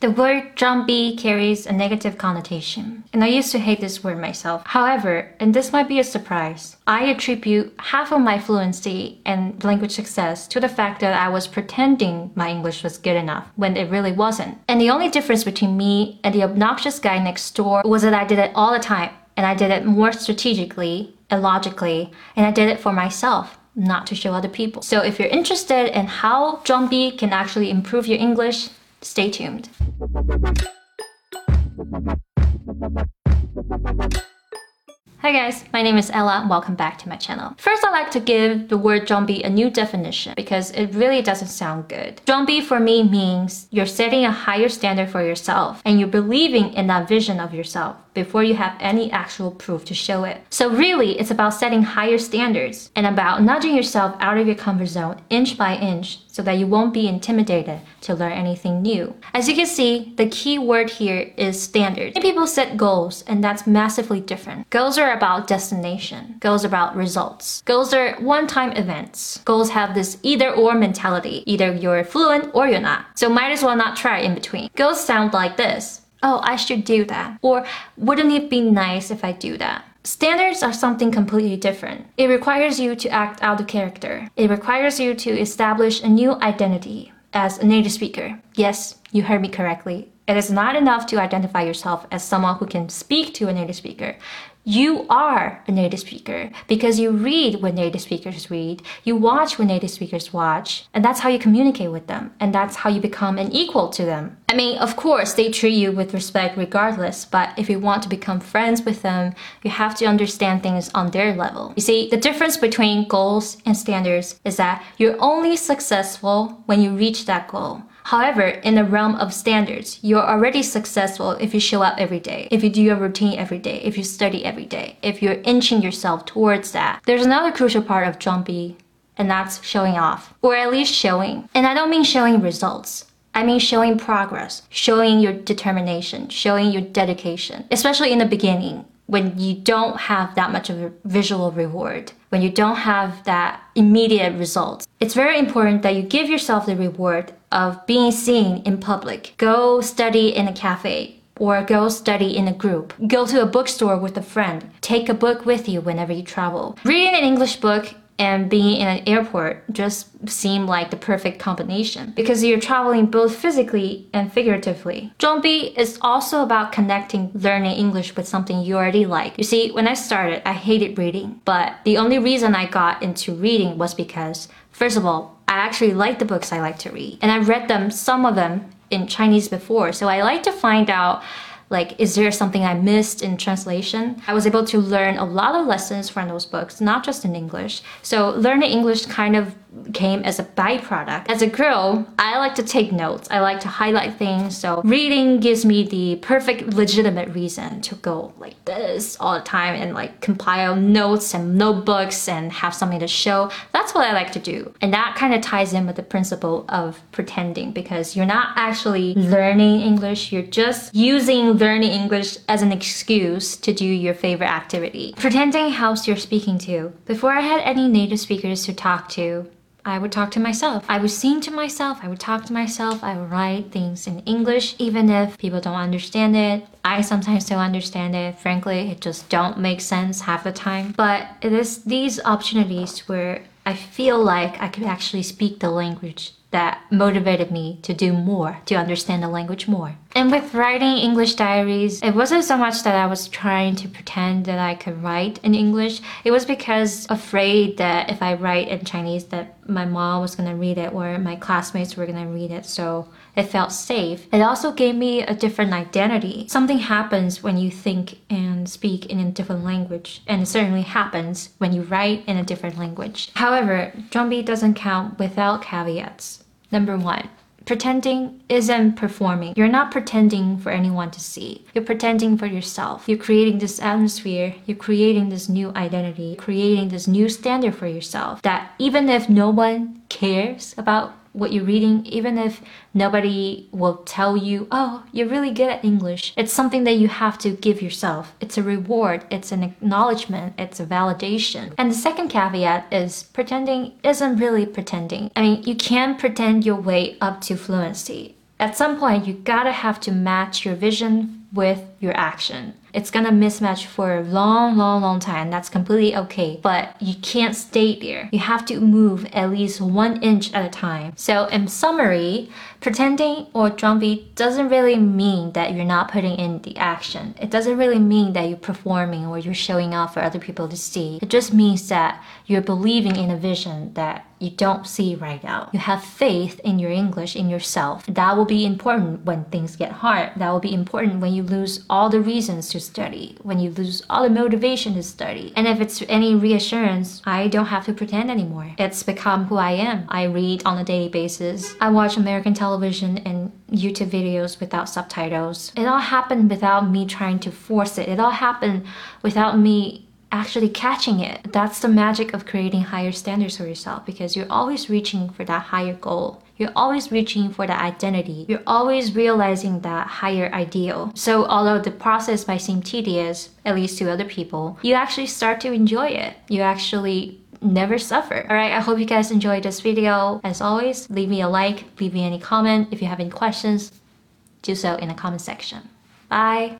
The word zhuangbi carries a negative connotation, and I used to hate this word myself. However, and this might be a surprise, I attribute half of my fluency and language success to the fact that I was pretending my English was good enough when it really wasn't. And the only difference between me and the obnoxious guy next door was that I did it all the time, and I did it more strategically and logically, and I did it for myself not to show other people. So if you're interested in how zhuangbi can actually improve your English, stay tuned. Hi guys, my name is Ella. Welcome back to my channel. First, I'd like to give the word zhuangbi a new definition because it really doesn't sound good. Zhuangbi for me means you're setting a higher standard for yourself and you're believing in that vision of yourself before you have any actual proof to show it. So really, it's about setting higher standards and about nudging yourself out of your comfort zone inch by inch so that you won't be intimidated to learn anything new. As you can see, the key word here is standard. People set goals and that's massively different. Goals are about destination. Goals are about results. Goals are one-time events. Goals have this either or mentality. Either you're fluent or you're not. So might as well not try in between. Goals sound like this oh, I should do that. Or wouldn't it be nice if I do that? Standards are something completely different. It requires you to act out of character. It requires you to establish a new identity as a native speaker. Yes, you heard me correctly. It is not enough to identify yourself as someone who can speak to a native speaker you are a native speaker because you read what native speakers read, you watch what native speakers watch, and that's how you communicate with them, and that's how you become an equal to them. I mean, of course, they treat you with respect regardless, but if you want to become friends with them, you have to understand things on their level. You see, the difference between goals and standards is that you're only successful when you reach that goal. However, in the realm of standards, you're already successful if you show up every day, if you do your routine every day, if you study every day, if you're inching yourself towards that. There's another crucial part of zhuangbi, and that's showing off, or at least showing. And I don't mean showing results. I mean showing progress, showing your determination, showing your dedication, especially in the beginning when you don't have that much of a visual reward, when you don't have that immediate results. It's very important that you give yourself the reward of being seen in public. Go study in a cafe or go study in a group. Go to a bookstore with a friend. Take a book with you whenever you travel. Reading an English book and being in an airport just seem like the perfect combination because you're traveling both physically and figuratively. Zhuangbi is also about connecting learning English with something you already like. You see, when I started, I hated reading, but the only reason I got into reading was because, first of all, I actually like the books I like to read, and I've read them, some of them, in Chinese before, so I like to find out like is there something I missed in translation? I was able to learn a lot of lessons from those books, not just in English. So learning English kind of came as a byproduct. As a girl, I like to take notes. I like to highlight things. So reading gives me the perfect legitimate reason to go like this all the time and like compile notes and notebooks and have something to show. That's what I like to do. And that kind of ties in with the principle of pretending because you're not actually learning English. You're just using learning English as an excuse to do your favorite activity. Pretending helps your speaking to. Before I had any native speakers to talk to, I would talk to myself. I would sing to myself. I would talk to myself. I would write things in English, even if people don't understand it. I sometimes don't understand it. Frankly, it just don't make sense half the time. But it is these opportunities where I feel like I could actually speak the language that motivated me to do more, to understand the language more. And with writing English diaries, it wasn't so much that I was trying to pretend that I could write in English. It was because afraid that if I write in Chinese that my mom was going to read it or my classmates were going to read it. So it felt safe. It also gave me a different identity. Something happens when you think and speak in a different language, and it certainly happens when you write in a different language. However, zhuangbi doesn't count without caveats. Number one, Pretending isn't performing. You're not pretending for anyone to see. You're pretending for yourself. You're creating this atmosphere. You're creating this new identity, creating this new standard for yourself that even if no one cares about what you're reading, even if nobody will tell you, oh, you're really good at English. It's something that you have to give yourself. It's a reward, it's an acknowledgement, it's a validation. And the second caveat is pretending isn't really pretending. I mean, you can pretend your way up to fluency At some point, you gotta have to match your vision with your action. It's gonna mismatch for a long, long, long time. That's completely okay. But you can't stay there. You have to move at least one inch at a time. So, in summary, pretending or zhuangbi doesn't really mean that you're not putting in the action. It doesn't really mean that you're performing or you're showing off for other people to see. It just means that you're believing in a vision that you don't see right now. You have faith in your English, in yourself. That will be important when things get hard. That will be important when you lose all the reasons to study, when you lose all the motivation to study. And if it's any reassurance, I don't have to pretend anymore. It's become who I am. I read on a daily basis. I watch American television and YouTube videos without subtitles. It all happened without me trying to force it. It all happened without me actually catching it. That's the magic of creating higher standards for yourself because you're always reaching for that higher goal. You're always reaching for that identity. You're always realizing that higher ideal. So, although the process might seem tedious, at least to other people, you actually start to enjoy it. You actually never suffer. Alright, I hope you guys enjoyed this video. As always, leave me a like, leave me any comment. If you have any questions, do so in the comment section. Bye!